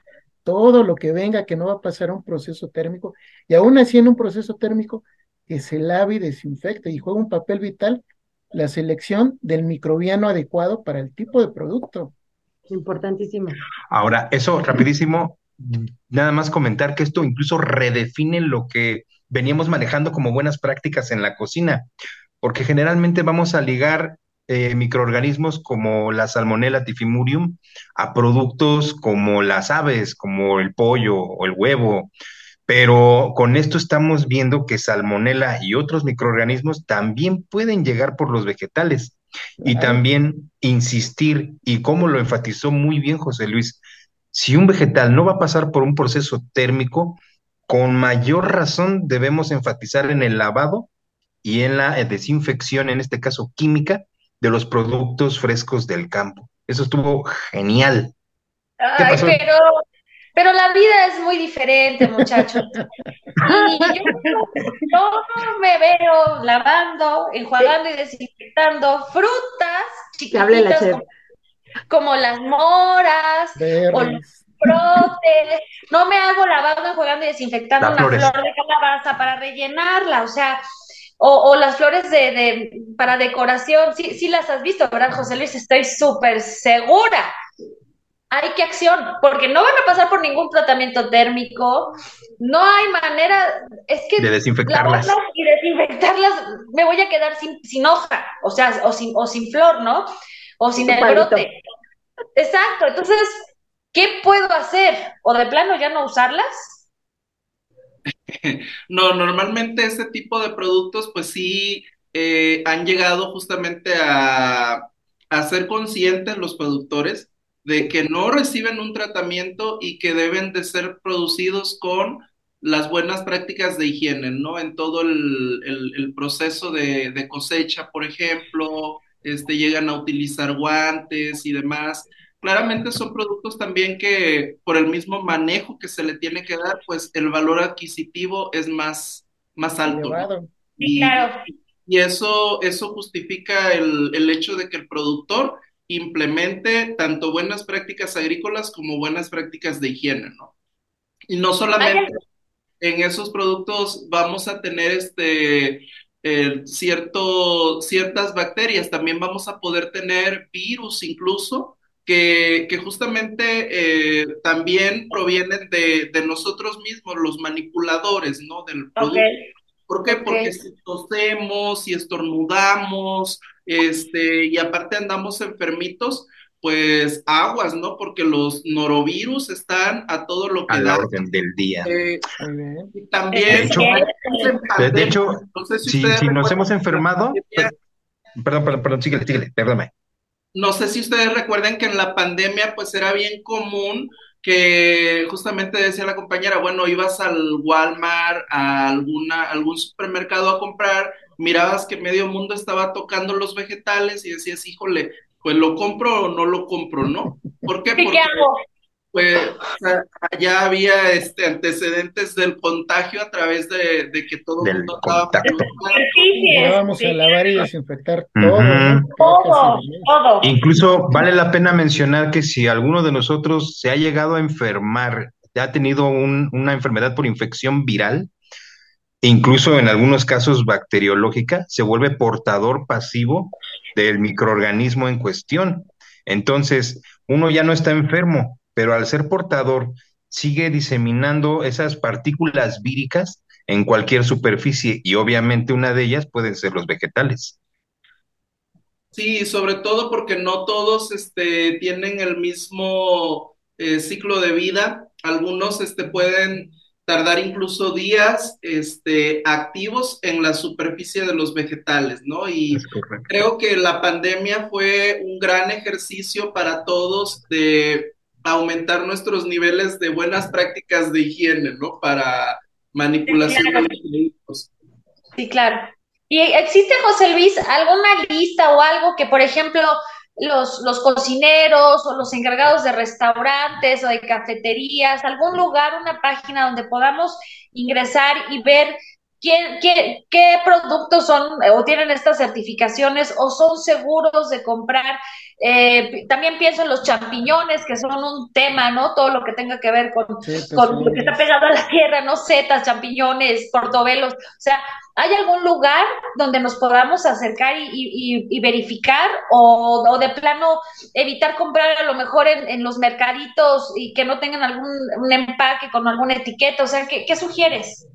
Todo lo que venga que no va a pasar a un proceso térmico, y aún así en un proceso térmico, que se lave y desinfecte, y juega un papel vital la selección del microbiano adecuado para el tipo de producto. importantísimo. Ahora, eso rapidísimo, nada más comentar que esto incluso redefine lo que veníamos manejando como buenas prácticas en la cocina, porque generalmente vamos a ligar eh, microorganismos como la Salmonella tifimurium a productos como las aves, como el pollo o el huevo, pero con esto estamos viendo que Salmonella y otros microorganismos también pueden llegar por los vegetales. Y también insistir, y como lo enfatizó muy bien José Luis, si un vegetal no va a pasar por un proceso térmico, con mayor razón debemos enfatizar en el lavado y en la eh, desinfección, en este caso química, de los productos frescos del campo. Eso estuvo genial. ¿Qué Ay, pasó? pero, pero la vida es muy diferente, muchachos. Y yo, yo me veo lavando, enjuagando y desinfectando frutas la chiquititas como, como las moras, Berries. brotes. No me hago lavando, enjuagando y desinfectando una flor de calabaza para rellenarla, o sea, o, o las flores de, de- para decoración. Sí, sí las has visto, ¿verdad, José Luis? Estoy súper segura. Hay que acción, porque no van a pasar por ningún tratamiento térmico, no hay manera, es que De desinfectarlas. y desinfectarlas, me voy a quedar sin, sin hoja, o sea, o sin, o sin flor, ¿no? O sin el palito. brote. Exacto, entonces, ¿qué puedo hacer? ¿O de plano ya no usarlas? No, normalmente este tipo de productos, pues sí, eh, han llegado justamente a, ser conscientes los productores de que no reciben un tratamiento y que deben de ser producidos con las buenas prácticas de higiene, ¿no? En todo el proceso de, de cosecha, por ejemplo, este, llegan a utilizar guantes y demás. Claramente son productos también que por el mismo manejo que se le tiene que dar, pues el valor adquisitivo es más, más alto, Y, claro. y eso, eso justifica el, el hecho de que el productor implemente tanto buenas prácticas agrícolas como buenas prácticas de higiene, ¿no? Y no solamente en esos productos vamos a tener este eh, cierto, ciertas bacterias, también vamos a poder tener virus incluso, que, que justamente eh, también provienen de, de, nosotros mismos, los manipuladores, ¿no? Del producto. ¿Por qué? Porque si tosemos, si estornudamos, este, y aparte andamos enfermitos, pues aguas, ¿no? Porque los norovirus están a todo lo que a la orden del día. Eh, y también, de hecho, no sé si, si, si nos hemos enfermado, perdón, perdón, perdón, síguele, síguele, perdóname. No sé si ustedes recuerdan que en la pandemia, pues era bien común que justamente decía la compañera, bueno, ibas al Walmart, a alguna, algún supermercado a comprar, mirabas que medio mundo estaba tocando los vegetales y decías, híjole, pues lo compro o no lo compro, ¿no? ¿Por qué? Porque pues ya había este antecedentes del contagio a través de, de que todo el mundo estaba vamos a lavar y desinfectar todo, todo, todo. Incluso vale la pena mencionar que si alguno de nosotros se ha llegado a enfermar, ha tenido un, una enfermedad por infección viral, incluso en algunos casos bacteriológica, se vuelve portador pasivo del microorganismo en cuestión. Entonces, uno ya no está enfermo, pero al ser portador sigue diseminando esas partículas víricas en cualquier superficie y obviamente una de ellas pueden ser los vegetales. Sí, sobre todo porque no todos este, tienen el mismo eh, ciclo de vida. Algunos este, pueden tardar incluso días este, activos en la superficie de los vegetales, ¿no? Y creo que la pandemia fue un gran ejercicio para todos de aumentar nuestros niveles de buenas prácticas de higiene, ¿no? Para manipulación de los productos. Sí, claro. ¿Y existe, José Luis, alguna lista o algo que, por ejemplo, los, los cocineros o los encargados de restaurantes o de cafeterías, algún lugar, una página donde podamos ingresar y ver ¿Qué, qué, qué productos son o tienen estas certificaciones o son seguros de comprar? Eh, también pienso en los champiñones, que son un tema, ¿no? Todo lo que tenga que ver con, con lo que está pegado a la tierra, ¿no? Setas, champiñones, portobelos. O sea, ¿hay algún lugar donde nos podamos acercar y, y, y verificar o, o, de plano evitar comprar a lo mejor en, en, los mercaditos y que no tengan algún un empaque con alguna etiqueta? O sea, ¿qué, qué sugieres?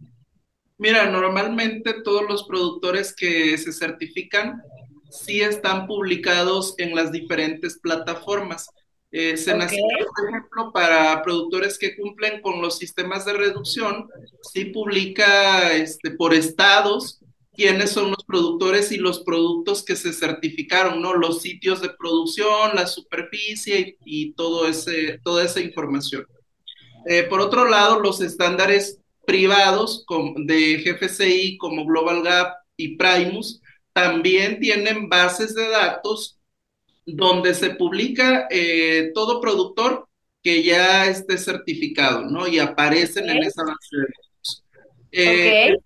Mira, normalmente todos los productores que se certifican sí están publicados en las diferentes plataformas. Eh, se okay. por ejemplo, para productores que cumplen con los sistemas de reducción, sí publica este, por estados quiénes son los productores y los productos que se certificaron, ¿no? Los sitios de producción, la superficie y, y todo ese, toda esa información. Eh, por otro lado, los estándares privados de GFCI como Global Gap y Primus también tienen bases de datos donde se publica eh, todo productor que ya esté certificado, ¿no? Y aparecen okay. en esa base de datos. Eh, okay.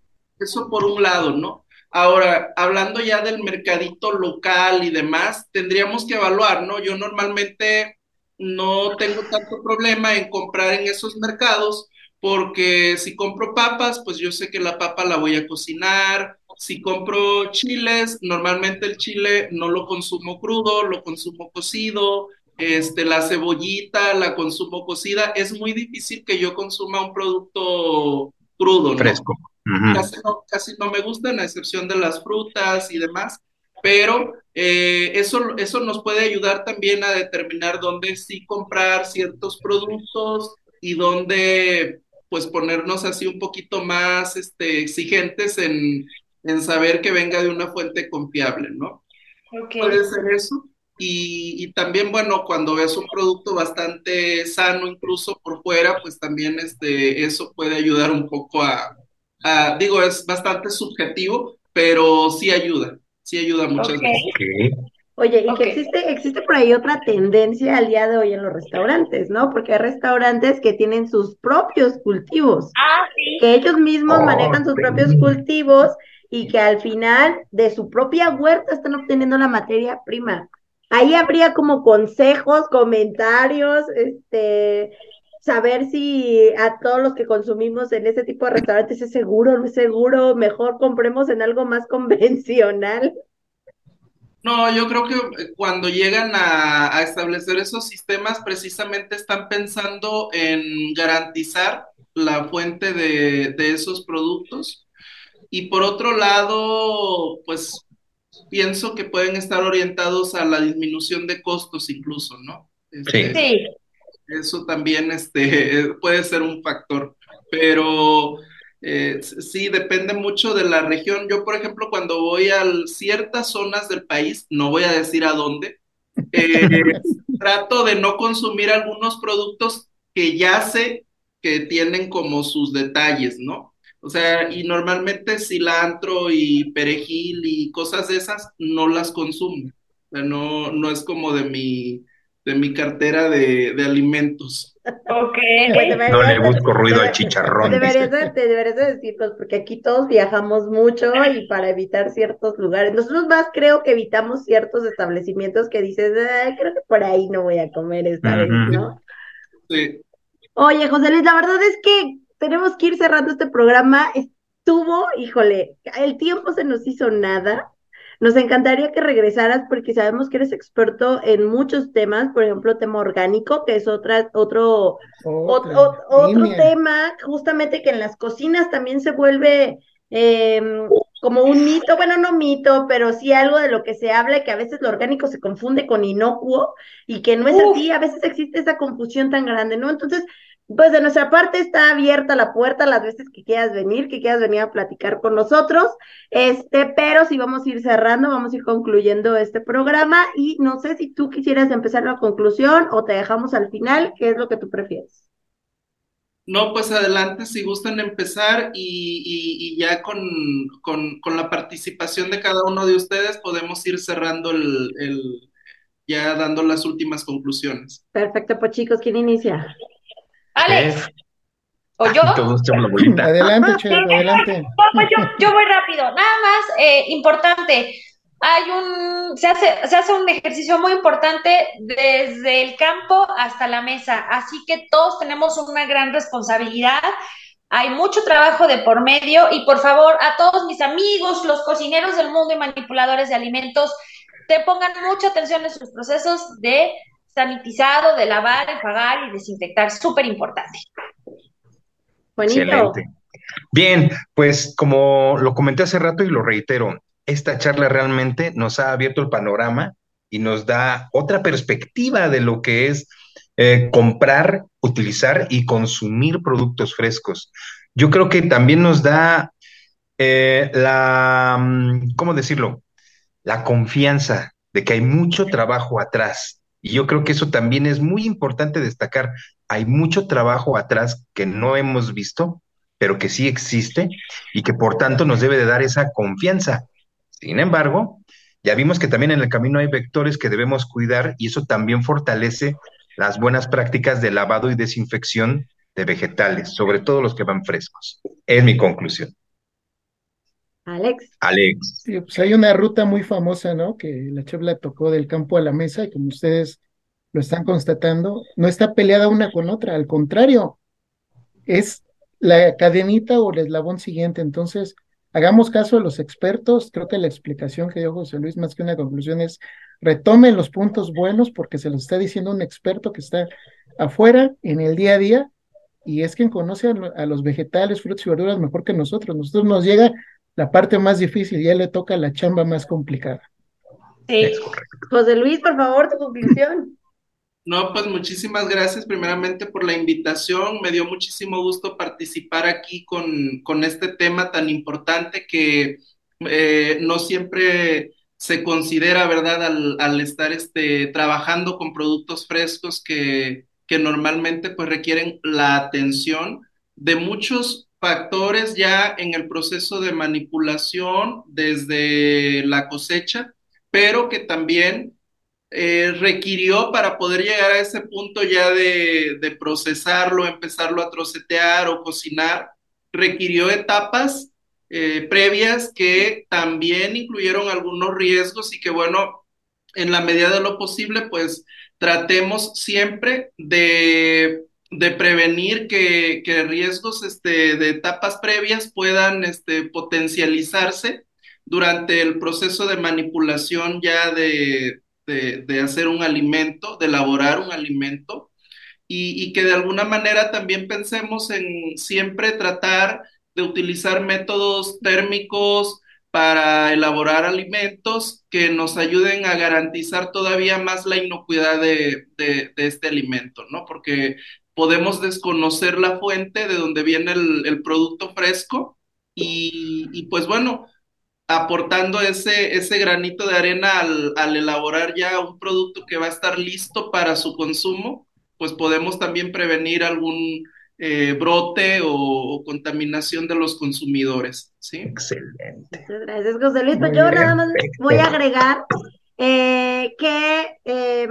Eso por un lado, ¿no? Ahora, hablando ya del mercadito local y demás, tendríamos que evaluar, ¿no? Yo normalmente no tengo tanto problema en comprar en esos mercados porque si compro papas, pues yo sé que la papa la voy a cocinar. Si compro chiles, normalmente el chile no lo consumo crudo, lo consumo cocido. Este, la cebollita la consumo cocida. Es muy difícil que yo consuma un producto crudo, ¿no? Fresco. Uh -huh. casi, no, casi no me gustan, a excepción de las frutas y demás. Pero eh, eso, eso nos puede ayudar también a determinar dónde sí comprar ciertos productos y dónde pues ponernos así un poquito más este, exigentes en, en saber que venga de una fuente confiable, ¿no? Okay. Puede ser eso. Y, y, también, bueno, cuando ves un producto bastante sano, incluso por fuera, pues también este, eso puede ayudar un poco a, a digo, es bastante subjetivo, pero sí ayuda, sí ayuda muchas okay. veces. Oye, y okay. que existe, existe por ahí otra tendencia al día de hoy en los restaurantes, ¿no? Porque hay restaurantes que tienen sus propios cultivos, ah, ¿sí? que ellos mismos oh, manejan sus propios cultivos y que al final de su propia huerta están obteniendo la materia prima. Ahí habría como consejos, comentarios, este, saber si a todos los que consumimos en ese tipo de restaurantes es seguro, no es seguro, mejor compremos en algo más convencional. No, yo creo que cuando llegan a, a establecer esos sistemas, precisamente están pensando en garantizar la fuente de, de esos productos. Y por otro lado, pues pienso que pueden estar orientados a la disminución de costos incluso, ¿no? Este, Sí. Eso también este, puede ser un factor, pero eh, sí, depende mucho de la región. Yo, por ejemplo, cuando voy a ciertas zonas del país, no voy a decir a dónde, eh, trato de no consumir algunos productos que ya sé que tienen como sus detalles, ¿no? O sea, y normalmente cilantro y perejil y cosas de esas no las consumo. O sea, no, no es como de mi, de mi cartera de, de alimentos. Ok. Pues deberías No le de- busco ruido al chicharrón. Deberías de, te deberías de decirnos, porque aquí todos viajamos mucho y para evitar ciertos lugares. Nosotros más creo que evitamos ciertos establecimientos que dices, "Ay, creo que por ahí no voy a comer esta vez, Ujú. ¿no? Sí. Oye, José Luis, la verdad es que tenemos que ir cerrando este programa. Estuvo, híjole, el tiempo se nos hizo nada. Nos encantaría que regresaras porque sabemos que eres experto en muchos temas, por ejemplo, tema orgánico, que es otra, otro, otro tema, justamente que en las cocinas también se vuelve em, como un mito, bueno, no mito, pero sí algo de lo que se habla y que a veces lo orgánico se confunde con inocuo y que no es Uf. así, a veces existe esa confusión tan grande, ¿no? Entonces, pues de nuestra parte está abierta la puerta las veces que quieras venir, que quieras venir a platicar con nosotros, este, pero si vamos a ir cerrando, vamos a ir concluyendo este programa y no sé si tú quisieras empezar la conclusión o te dejamos al final, ¿qué es lo que tú prefieres? No, pues adelante, si gustan empezar y, y- y ya con, con- con la participación de cada uno de ustedes podemos ir cerrando el, el- ya dando las últimas conclusiones. Perfecto, pues chicos, ¿quién inicia? Alex, ¿o yo? Adelante, adelante. No, pues yo, yo voy rápido. Nada más, eh, importante. Hay un, se hace, se hace un ejercicio muy importante desde el campo hasta la mesa. Así que todos tenemos una gran responsabilidad. Hay mucho trabajo de por medio y por favor a todos mis amigos, los cocineros del mundo y manipuladores de alimentos, te pongan mucha atención en sus procesos de sanitizado, de lavar, enjuagar y desinfectar. Súper importante. Excelente. Bien, pues como lo comenté hace rato y lo reitero, esta charla realmente nos ha abierto el panorama y nos da otra perspectiva de lo que es eh, comprar, utilizar y consumir productos frescos. Yo creo que también nos da eh, la, mm, ¿cómo decirlo? La confianza de que hay mucho trabajo atrás. Y yo creo que eso también es muy importante destacar. Hay mucho trabajo atrás que no hemos visto, pero que sí existe y que por tanto nos debe de dar esa confianza. Sin embargo, ya vimos que también en el camino hay vectores que debemos cuidar y eso también fortalece las buenas prácticas de lavado y desinfección de vegetales, sobre todo los que van frescos. Es mi conclusión. Alex. Alex. Sí, pues hay una ruta muy famosa, ¿no? Que la chef la tocó del campo a la mesa y como ustedes lo están constatando, no está peleada una con otra, al contrario, es la cadenita o el eslabón siguiente. Entonces, hagamos caso a los expertos. Creo que la explicación que dio José Luis, más que una conclusión, es retomen los puntos buenos porque se los está diciendo un experto que está afuera en el día a día y es quien conoce a los vegetales, frutas y verduras mejor que nosotros. Nosotros nos llega la parte más difícil, ya le toca la chamba más complicada. Sí. José Luis, por favor, tu conclusión. No, pues muchísimas gracias primeramente por la invitación. Me dio muchísimo gusto participar aquí con, con este tema tan importante que eh, no siempre se considera, ¿verdad? Al, al estar este, trabajando con productos frescos que, que normalmente pues requieren la atención de muchos factores ya en el proceso de manipulación desde la cosecha, pero que también eh, requirió para poder llegar a ese punto ya de, procesarlo, empezarlo a trocetear o cocinar, requirió etapas eh, previas que también incluyeron algunos riesgos y que bueno, en la medida de lo posible, pues tratemos siempre de de prevenir que, que riesgos este, de etapas previas puedan este, potencializarse durante el proceso de manipulación ya de, de, hacer un alimento, de elaborar un alimento, y, y, que de alguna manera también pensemos en siempre tratar de utilizar métodos térmicos para elaborar alimentos que nos ayuden a garantizar todavía más la inocuidad de, de, de este alimento, ¿no? Porque podemos desconocer la fuente de donde viene el, el producto fresco y, y, pues bueno, aportando ese, ese granito de arena al, al, elaborar ya un producto que va a estar listo para su consumo, pues podemos también prevenir algún eh, brote o, o, contaminación de los consumidores. ¿sí? Excelente. Muchas gracias, José Luis. Pues yo nada más voy a agregar eh, que eh,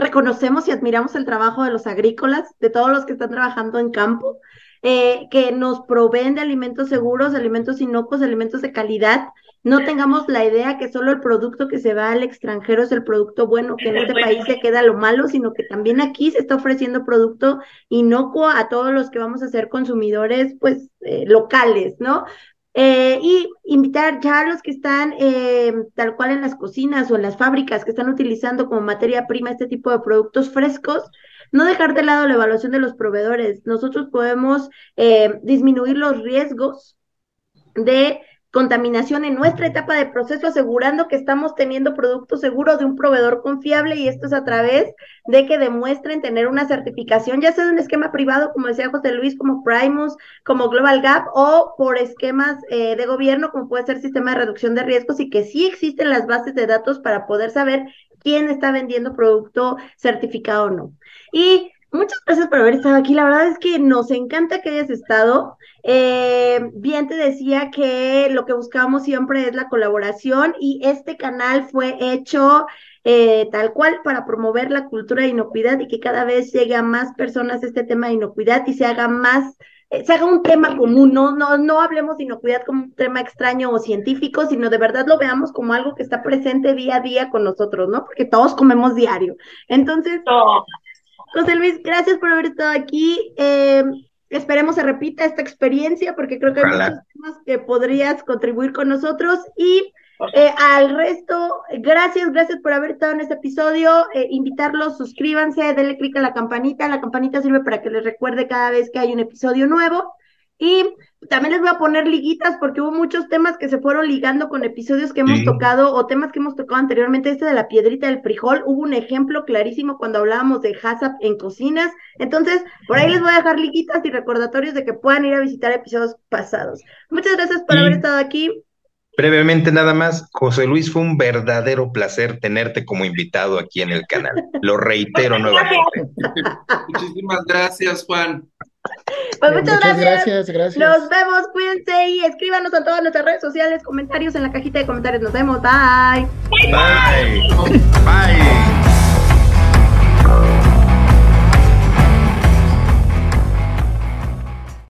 reconocemos y admiramos el trabajo de los agrícolas, de todos los que están trabajando en campo, eh, que nos proveen de alimentos seguros, alimentos inocuos, alimentos de calidad. No tengamos la idea que solo el producto que se va al extranjero es el producto bueno, que en este país se queda lo malo, sino que también aquí se está ofreciendo producto inocuo a todos los que vamos a ser consumidores, pues, eh, locales, ¿no? Eh, y invitar ya a los que están eh, tal cual en las cocinas o en las fábricas que están utilizando como materia prima este tipo de productos frescos, no dejar de lado la evaluación de los proveedores. Nosotros podemos eh, disminuir los riesgos de contaminación en nuestra etapa de proceso, asegurando que estamos teniendo productos seguros de un proveedor confiable y esto es a través de que demuestren tener una certificación, ya sea de un esquema privado, como decía José Luis, como Primus, como Global Gap, o por esquemas eh, de gobierno, como puede ser sistema de reducción de riesgos, y que sí existen las bases de datos para poder saber quién está vendiendo producto certificado o no. Y Muchas gracias por haber estado aquí. La verdad es que nos encanta que hayas estado. Eh, bien te decía que lo que buscábamos siempre es la colaboración y este canal fue hecho eh, tal cual para promover la cultura de inocuidad y que cada vez llegue a más personas este tema de inocuidad y se haga más, eh, se haga un tema común. No, no, no hablemos de inocuidad como un tema extraño o científico, sino de verdad lo veamos como algo que está presente día a día con nosotros, ¿no? Porque todos comemos diario. Entonces. José Luis, gracias por haber estado aquí. Eh, esperemos se repita esta experiencia porque creo que hay muchos temas que podrías contribuir con nosotros y eh, al resto, gracias, gracias por haber estado en este episodio. Eh, invitarlos, suscríbanse, denle clic a la campanita. La campanita sirve para que les recuerde cada vez que hay un episodio nuevo. Y también les voy a poner liguitas porque hubo muchos temas que se fueron ligando con episodios que hemos sí. tocado o temas que hemos tocado anteriormente. Este de la piedrita del frijol, hubo un ejemplo clarísimo cuando hablábamos de HACCP en cocinas. Entonces, por ahí les voy a dejar liguitas y recordatorios de que puedan ir a visitar episodios pasados. Muchas gracias por sí. haber estado aquí. Brevemente nada más, José Luis, fue un verdadero placer tenerte como invitado aquí en el canal. Lo reitero nuevamente. Muchísimas gracias, Juan. Pues muchas, muchas gracias. gracias. gracias, Nos vemos, cuídense y escríbanos en todas nuestras redes sociales, comentarios en la cajita de comentarios. Nos vemos, bye. Bye. Bye. bye.